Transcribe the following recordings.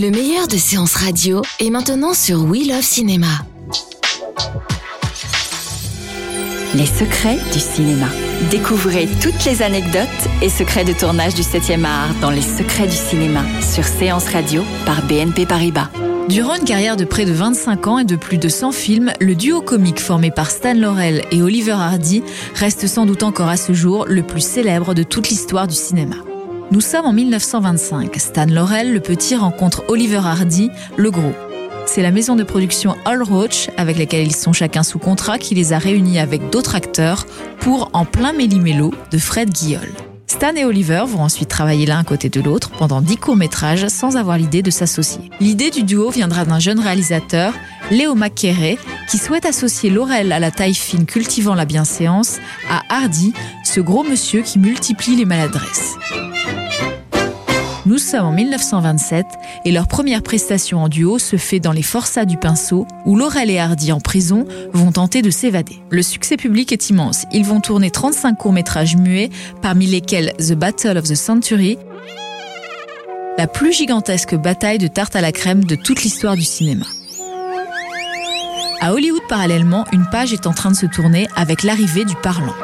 Le meilleur de séances radio est maintenant sur We Love Cinéma. Les secrets du cinéma. Découvrez toutes les anecdotes et secrets de tournage du 7e art dans Les secrets du cinéma sur Séance Radio par BNP Paribas. Durant une carrière de près de 25 ans et de plus de 100 films, le duo comique formé par Stan Laurel et Oliver Hardy reste sans doute encore à ce jour le plus célèbre de toute l'histoire du cinéma. Nous sommes en 1925. Stan Laurel, le petit, rencontre Oliver Hardy, le gros. C'est la maison de production All Roach, avec laquelle ils sont chacun sous contrat, qui les a réunis avec d'autres acteurs pour En plein méli-mélo de Fred Guillol. Stan et Oliver vont ensuite travailler l'un à côté de l'autre pendant dix courts-métrages sans avoir l'idée de s'associer. L'idée du duo viendra d'un jeune réalisateur, Léo McKerray, qui souhaite associer Laurel à la taille fine cultivant la bienséance à Hardy, ce gros monsieur qui multiplie les maladresses. Nous sommes en 1927 et leur première prestation en duo se fait dans les Forçats du Pinceau où Laurel et Hardy en prison vont tenter de s'évader. Le succès public est immense. Ils vont tourner 35 courts-métrages muets parmi lesquels The Battle of the Century, la plus gigantesque bataille de tarte à la crème de toute l'histoire du cinéma. À Hollywood parallèlement, une page est en train de se tourner avec l'arrivée du parlant.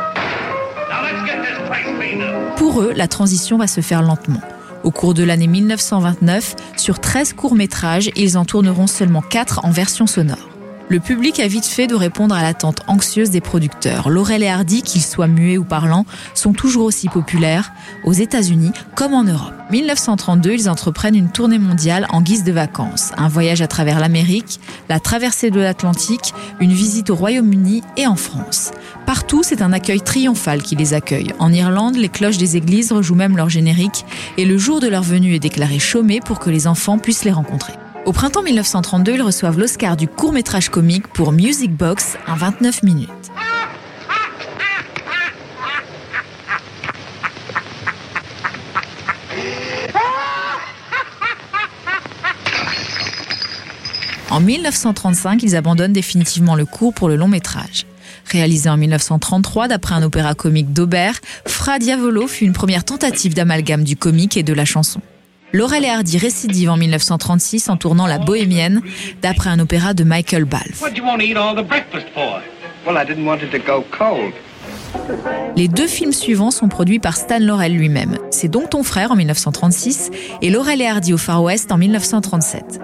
Pour eux, la transition va se faire lentement. Au cours de l'année 1929, sur 13 courts-métrages, ils en tourneront seulement 4 en version sonore. Le public a vite fait de répondre à l'attente anxieuse des producteurs. Laurel et Hardy, qu'ils soient muets ou parlants, sont toujours aussi populaires, aux États-Unis comme en Europe. 1932, ils entreprennent une tournée mondiale en guise de vacances. Un voyage à travers l'Amérique, la traversée de l'Atlantique, une visite au Royaume-Uni et en France. Partout, c'est un accueil triomphal qui les accueille. En Irlande, les cloches des églises rejouent même leur générique et le jour de leur venue est déclaré chômé pour que les enfants puissent les rencontrer. Au printemps 1932, ils reçoivent l'Oscar du court-métrage comique pour Music Box, un 29 minutes. En 1935, ils abandonnent définitivement le cours pour le long métrage. Réalisé en 1933 d'après un opéra comique d'Aubert, Fra Diavolo fut une première tentative d'amalgame du comique et de la chanson. Laurel et Hardy récidive en 1936 en tournant La Bohémienne d'après un opéra de Michael Balfe. Les deux films suivants sont produits par Stan Laurel lui-même. C'est donc ton frère en 1936 et Laurel et Hardy au Far West en 1937.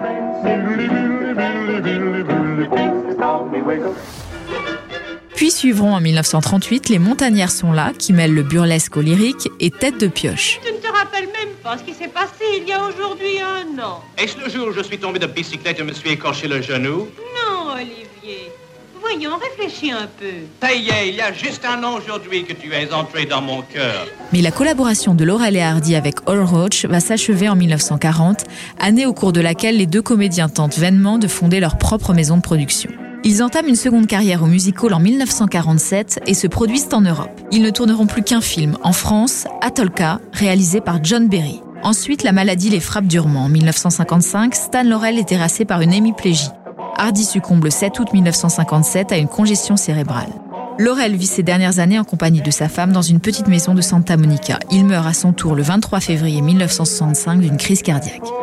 Puis suivront en 1938 Les Montagnards sont là, qui mêlent le burlesque au lyrique et Tête de pioche. Tu ne te rappelles même pas ce qui s'est passé il y a aujourd'hui un an. Est-ce le jour où je suis tombé de bicyclette et me suis écorché le genou? Non, Olivier. Voyons, réfléchis un peu. Ça y est, il y a juste un an aujourd'hui que tu es entré dans mon cœur. Mais la collaboration de Laurel et Hardy avec All Roach va s'achever en 1940, année au cours de laquelle les deux comédiens tentent vainement de fonder leur propre maison de production. Ils entament une seconde carrière au musical en 1947 et se produisent en Europe. Ils ne tourneront plus qu'un film, en France, Atolka, réalisé par John Berry. Ensuite, la maladie les frappe durement. En 1955, Stan Laurel est terrassé par une hémiplégie. Hardy succombe le 7 août 1957 à une congestion cérébrale. Laurel vit ses dernières années en compagnie de sa femme dans une petite maison de Santa Monica. Il meurt à son tour le 23 février 1965 d'une crise cardiaque.